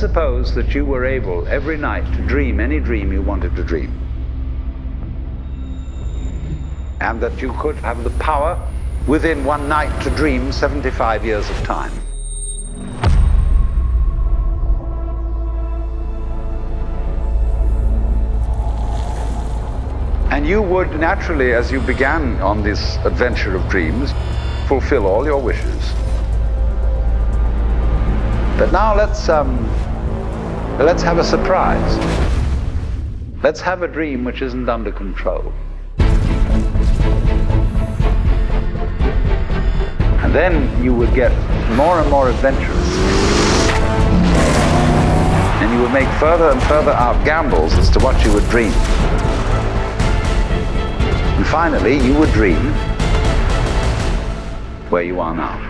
suppose that you were able every night to dream any dream you wanted to dream. And that you could have the power within one night to dream 75 years of time. And you would naturally, as you began on this adventure of dreams, fulfill all your wishes. But now let's um, let's have a surprise. Let's have a dream which isn't under control. And then you would get more and more adventurous. And you would make further and further out gambles as to what you would dream. And finally, you would dream where you are now.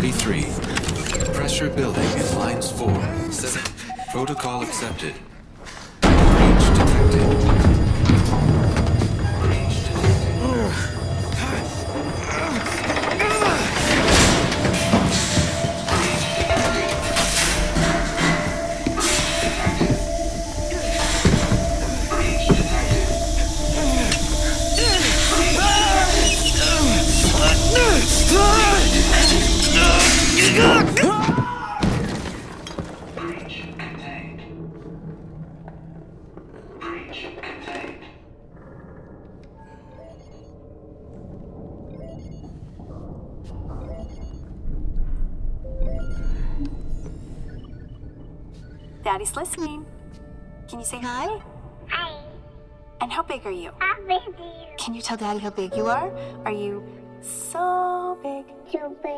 33. Pressure building in lines 4, 7. Protocol accepted. Breach detected. How big are you? I'm with. Can you tell Daddy how big you are? Are you so big? Super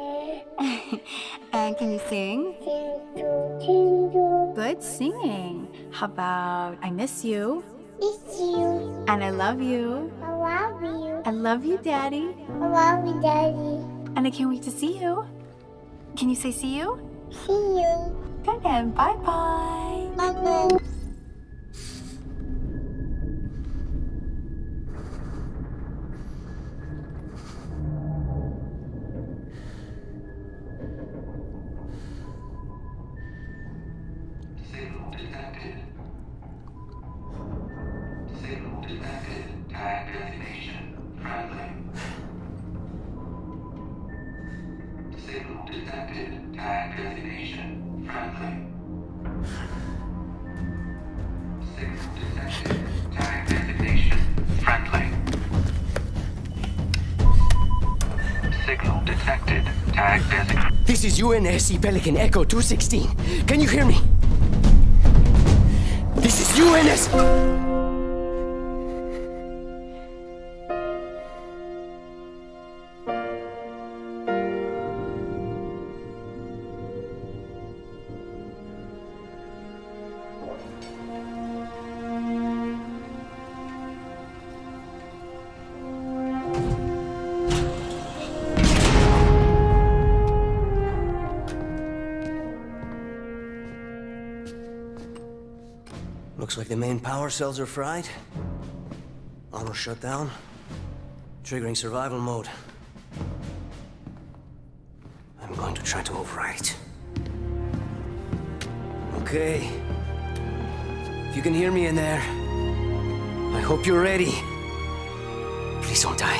and can you sing? Good singing. How about I miss you It's you. and I love you. I love you. I love you, Daddy. I love you, Daddy. And I can't wait to see you. Can you say see you? See you. Good and bye bye. Bye-bye. Signal UNSC Pelican Echo 216. Can you hear me? This is UNS. The main power cells are fried. Armor shut down. Triggering survival mode. I'm going to try to overwrite. Okay. If you can hear me in there, I hope you're ready. Please don't die.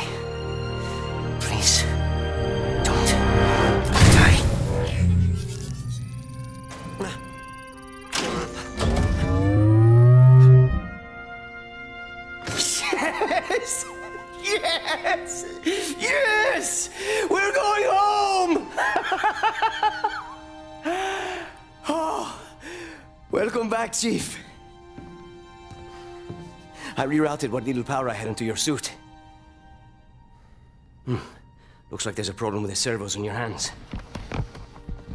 Chief. I rerouted what little power I had into your suit. Hmm. Looks like there's a problem with the servos in your hands.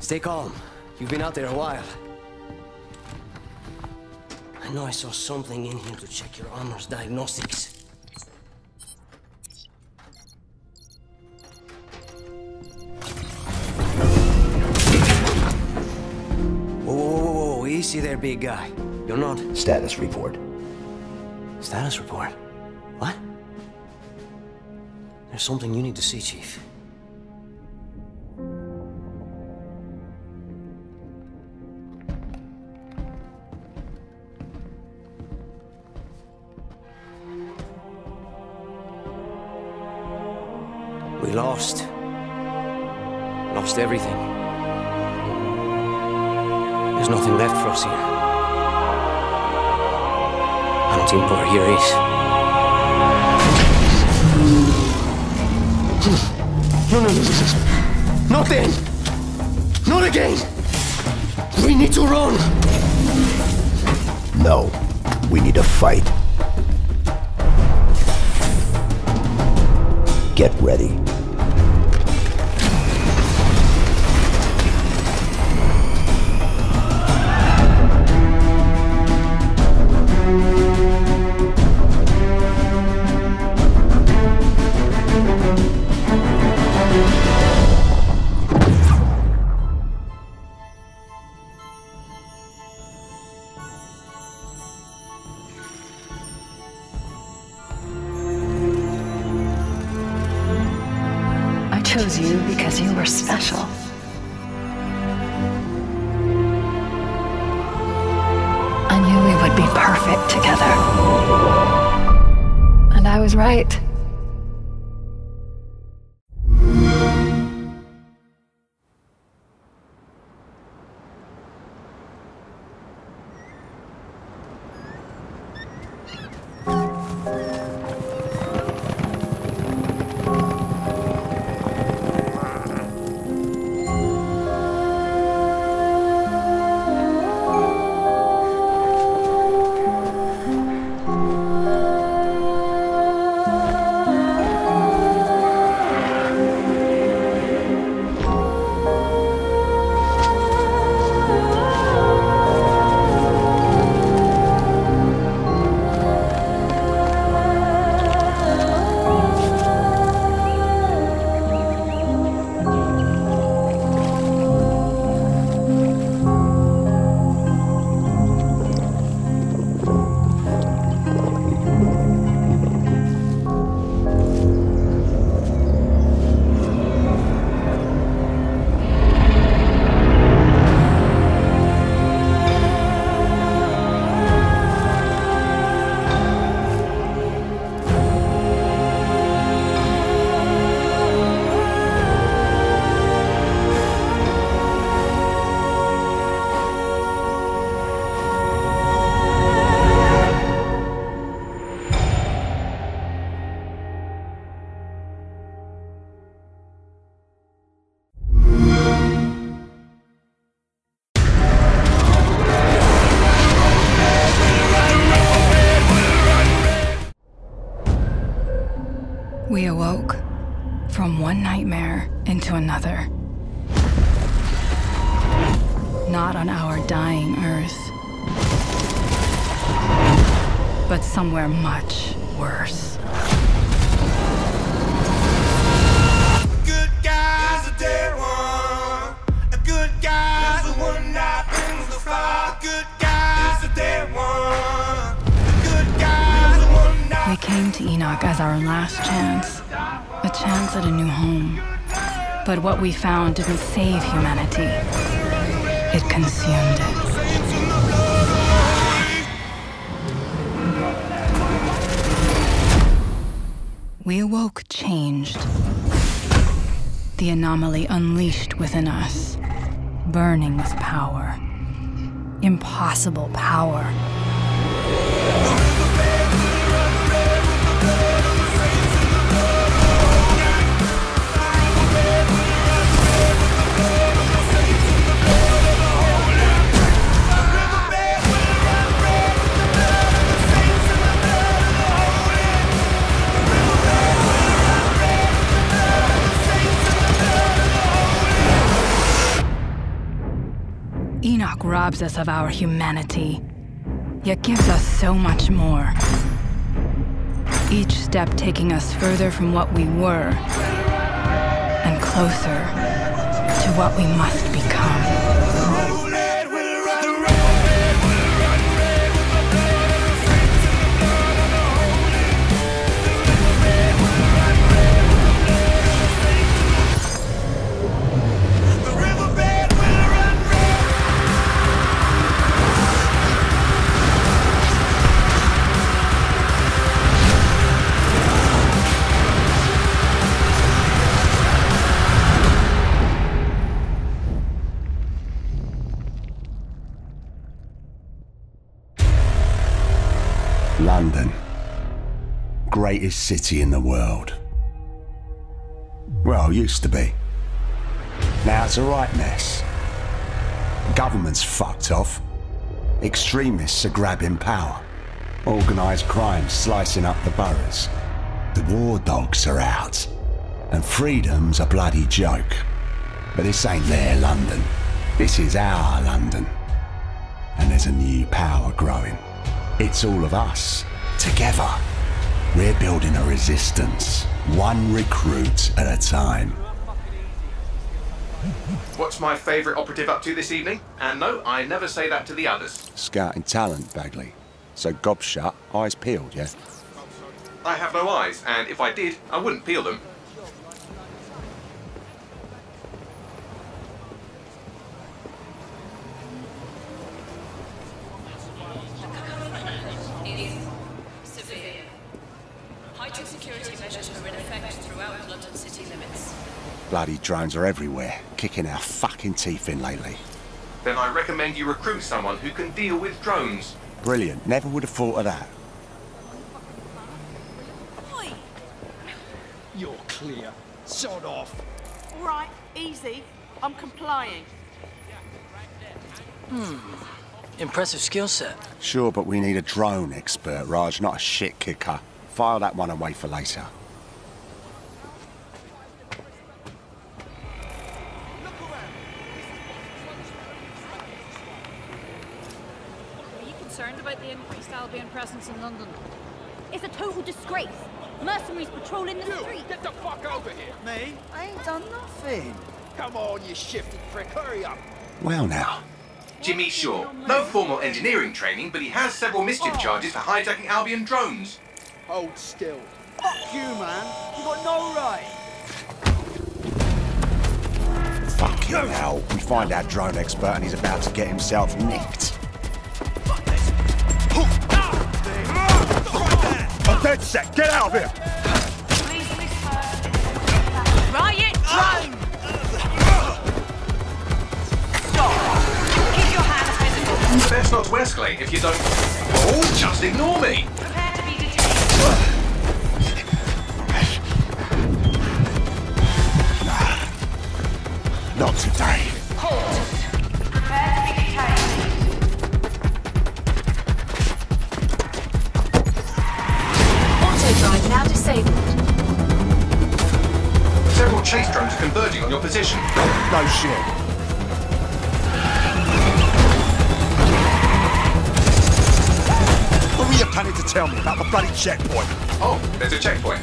Stay calm. You've been out there a while. I know I saw something in here to check your armor's diagnostics. Big guy. You're not. Status report. Status report? What? There's something you need to see, Chief. We lost. Lost everything. There's nothing left for us here. I don't even know here is. No, no, no, no, no. Not then! Not again! We need to run! No, we need to fight. Get ready. Another. Not on our dying Earth, but somewhere much worse. Good guy's a dead one. A good guy's the one that brings the fire. Good guy's a dead one. A good guy's the one that. We came to Enoch as our last chance, a chance at a new home. But what we found didn't save humanity, it consumed it. We awoke changed. The anomaly unleashed within us, burning with power. Impossible power. Robs us of our humanity, yet gives us so much more. Each step taking us further from what we were and closer to what we must become. London. Greatest city in the world. Well, used to be. Now it's a right mess. Government's fucked off. Extremists are grabbing power. Organised crime slicing up the boroughs. The war dogs are out. And freedom's a bloody joke. But this ain't their London. This is our London. And there's a new power growing. It's all of us, together. We're building a resistance, one recruit at a time. What's my favourite operative up to this evening? And no, I never say that to the others. Scouting talent, Bagley. So gob shut, eyes peeled, yeah? I have no eyes, and if I did, I wouldn't peel them. Heightened security measures are in effect throughout London city limits. Bloody drones are everywhere, kicking our fucking teeth in lately. Then I recommend you recruit someone who can deal with drones. Brilliant, never would have thought of that. You're clear. Sod off. All right, easy. I'm complying. Hmm. Impressive skill set. Sure, but we need a drone expert, Raj, not a shit kicker. File that one away for later. Are you concerned about the increased Albion presence in London? It's a total disgrace. Mercenaries patrolling the street. Get the fuck over here. Me? I ain't done nothing. Come on, you shifty prick. Hurry up. Well now, Jimmy Shaw. No formal engineering training, but he has several mischief oh. charges for hijacking Albion drones. Hold still. Fuck you, man. You got no right. fucking hell. We find our drone expert and he's about to get himself nicked. I'm dead set. Get out of here. Riot drone! Keep your hands visible. Best not to if you don't. Oh, just ignore me. Not today. Halt. Prepare to be detained. Auto drive now disabled. Several chase drones are converging on your position. No shit. What were you planning to tell me about the bloody checkpoint? Oh, there's a checkpoint.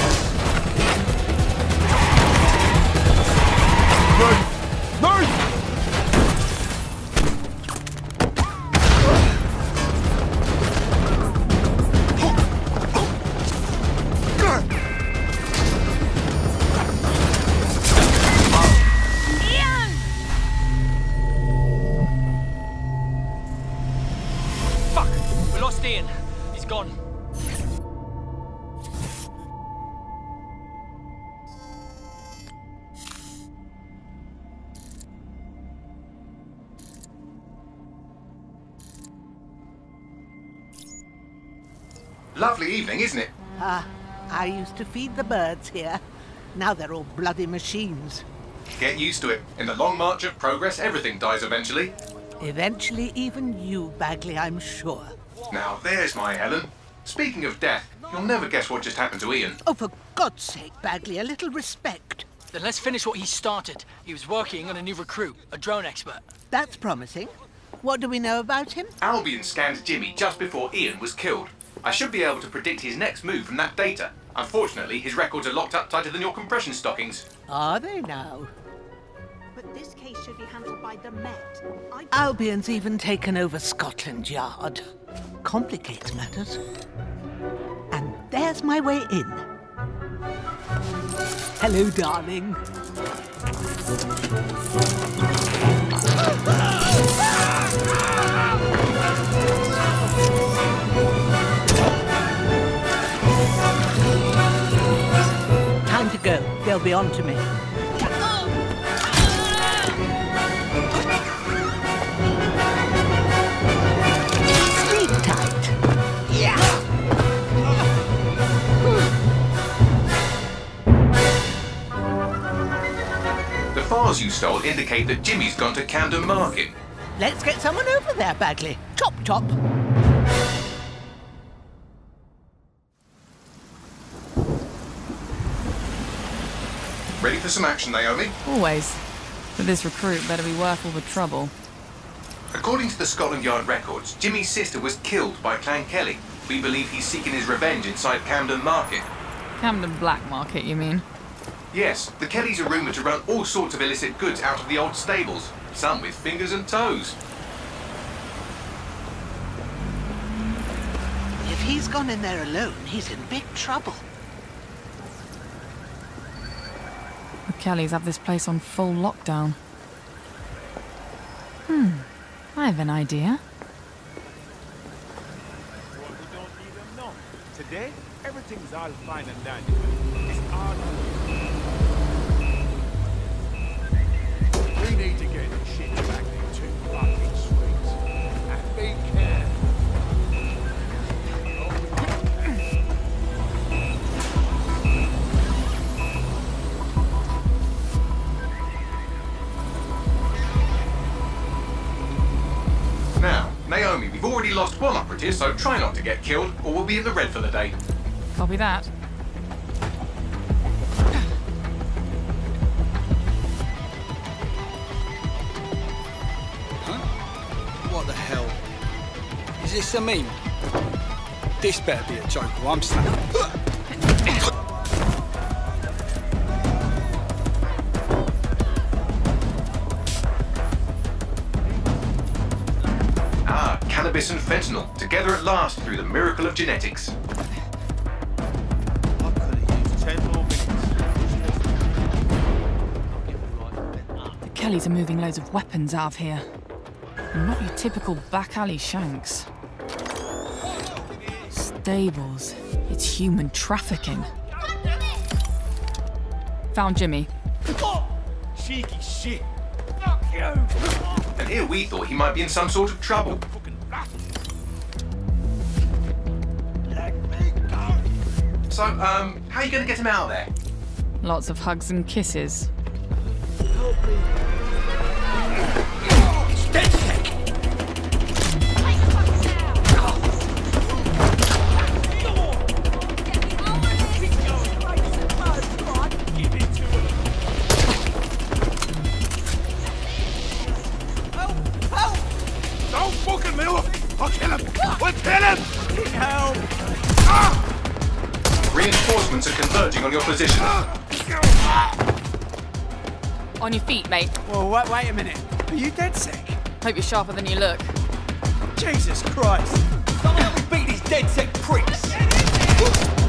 Lovely evening, isn't it? Ah, I used to feed the birds here. Now they're all bloody machines. Get used to it. In the long march of progress, everything dies eventually. Eventually, even you, Bagley, I'm sure. Now, there's my Helen. Speaking of death, you'll never guess what just happened to Ian. Oh, for God's sake, Bagley, a little respect. Then let's finish what he started. He was working on a new recruit, a drone expert. That's promising. What do we know about him? Albion scanned Jimmy just before Ian was killed. I should be able to predict his next move from that data. Unfortunately, his records are locked up tighter than your compression stockings. Are they now? But this case should be handled by the Met. I... Albion's even taken over Scotland Yard. Complicates matters. And there's my way in. Hello, darling. They'll be on to me. Sleep tight. The files you stole indicate that Jimmy's gone to Camden Market. Let's get someone over there, Bagley. Chop, chop. Some action, Naomi? Always. But this recruit better be worth all the trouble. According to the Scotland Yard records, Jimmy's sister was killed by Clan Kelly. We believe he's seeking his revenge inside Camden Market. Camden Black Market, you mean? Yes, the Kellys are rumoured to run all sorts of illicit goods out of the old stables, some with fingers and toes. If he's gone in there alone, he's in big trouble. Kellys have this place on full lockdown. Hmm. I have an idea. Today, everything's all fine and dandy. It's all already lost one operative, so try not to get killed, or we'll be in the red for the day. Copy that. What the hell? Is this a meme? This better be a joke or I'm snapping. Cannabis and fentanyl, together at last through the miracle of genetics. Ten more minutes. The Kellys are moving loads of weapons out of here. And not your typical back alley shanks. Stables. It's human trafficking. Found Jimmy. Cheeky shit. Fuck you. And here we thought he might be in some sort of trouble. So, um, how are you going to get him out of there? Lots of hugs and kisses. Reinforcements are converging on your position. On your feet, mate. Well, wait, wait a minute. Are you DedSec? Hope you're sharper than you look. Jesus Christ! Someone help me beat these DedSec pricks!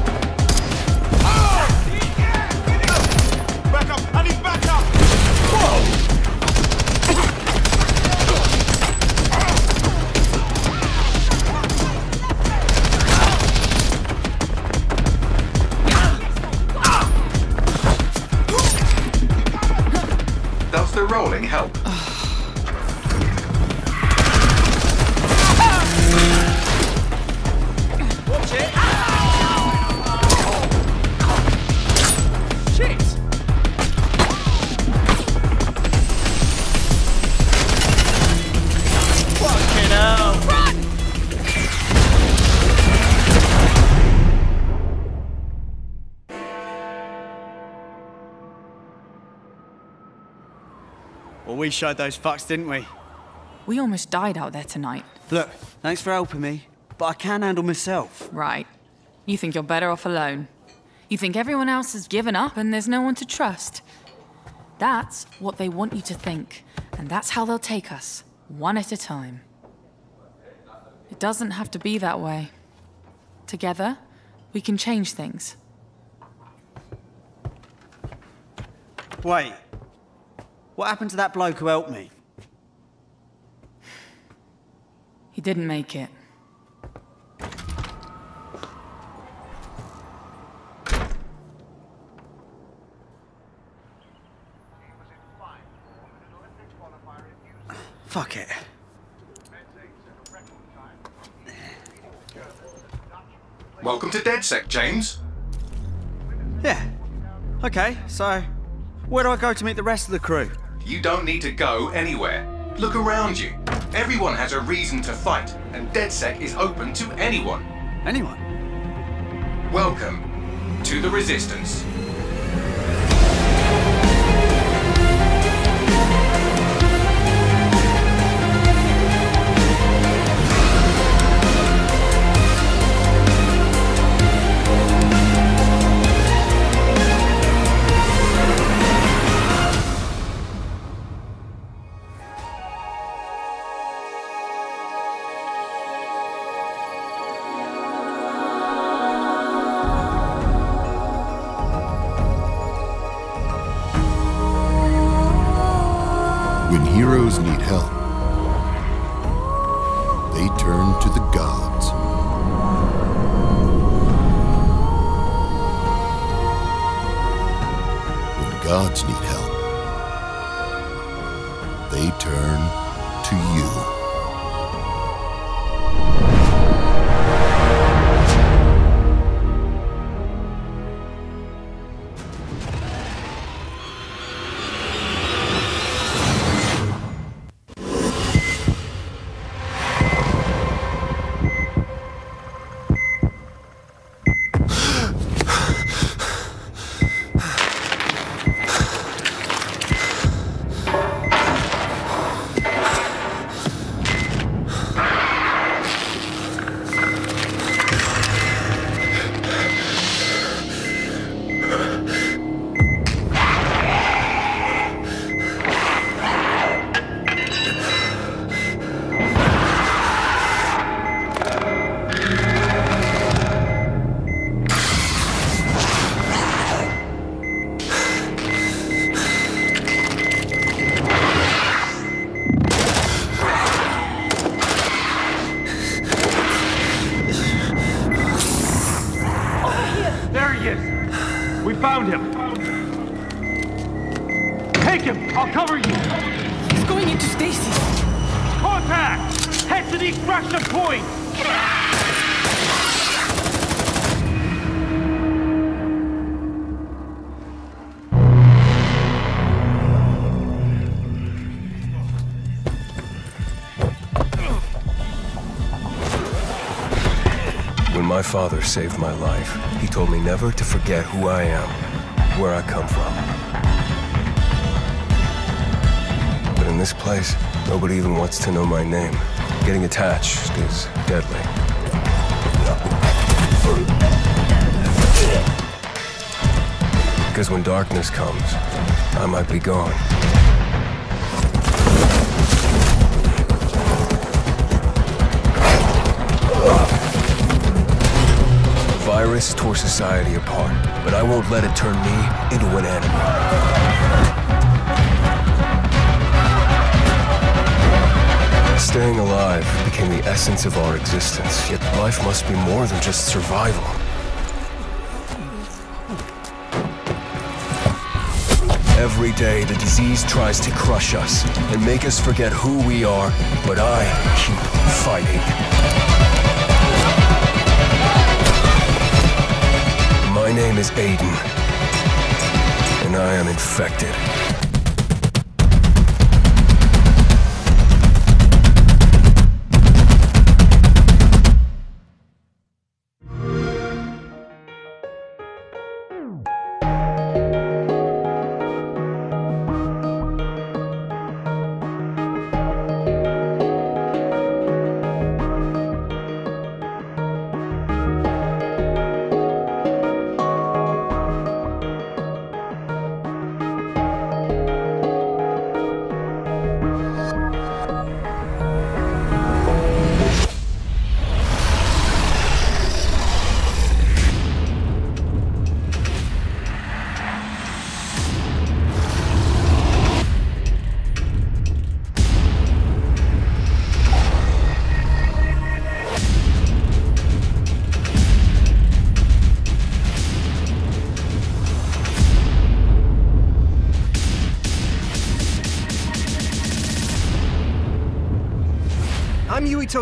Rolling help? Showed those fucks, didn't we? We almost died out there tonight. Look, thanks for helping me, but I can handle myself. Right. You think you're better off alone. You think everyone else has given up and there's no one to trust. That's what they want you to think, and that's how they'll take us, one at a time. It doesn't have to be that way. Together, we can change things. Wait. What happened to that bloke who helped me? He didn't make it. Fuck it. Welcome to DedSec, James. Yeah. Okay, so where do I go to meet the rest of the crew? You don't need to go anywhere. Look around you. Everyone has a reason to fight, and DedSec is open to anyone. Anyone? Welcome to the Resistance. My father saved my life, he told me never to forget who I am, where I come from. But in this place, nobody even wants to know my name. Getting attached is deadly. Because when darkness comes, I might be gone. Virus tore society apart, but I won't let it turn me into an animal. Staying alive became the essence of our existence, yet life must be more than just survival. Every day, the disease tries to crush us and make us forget who we are, but I keep fighting. Name is Aiden, and I am infected.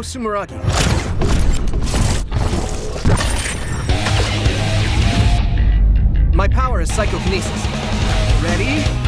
Sumeragi. My power is psychokinesis. Ready?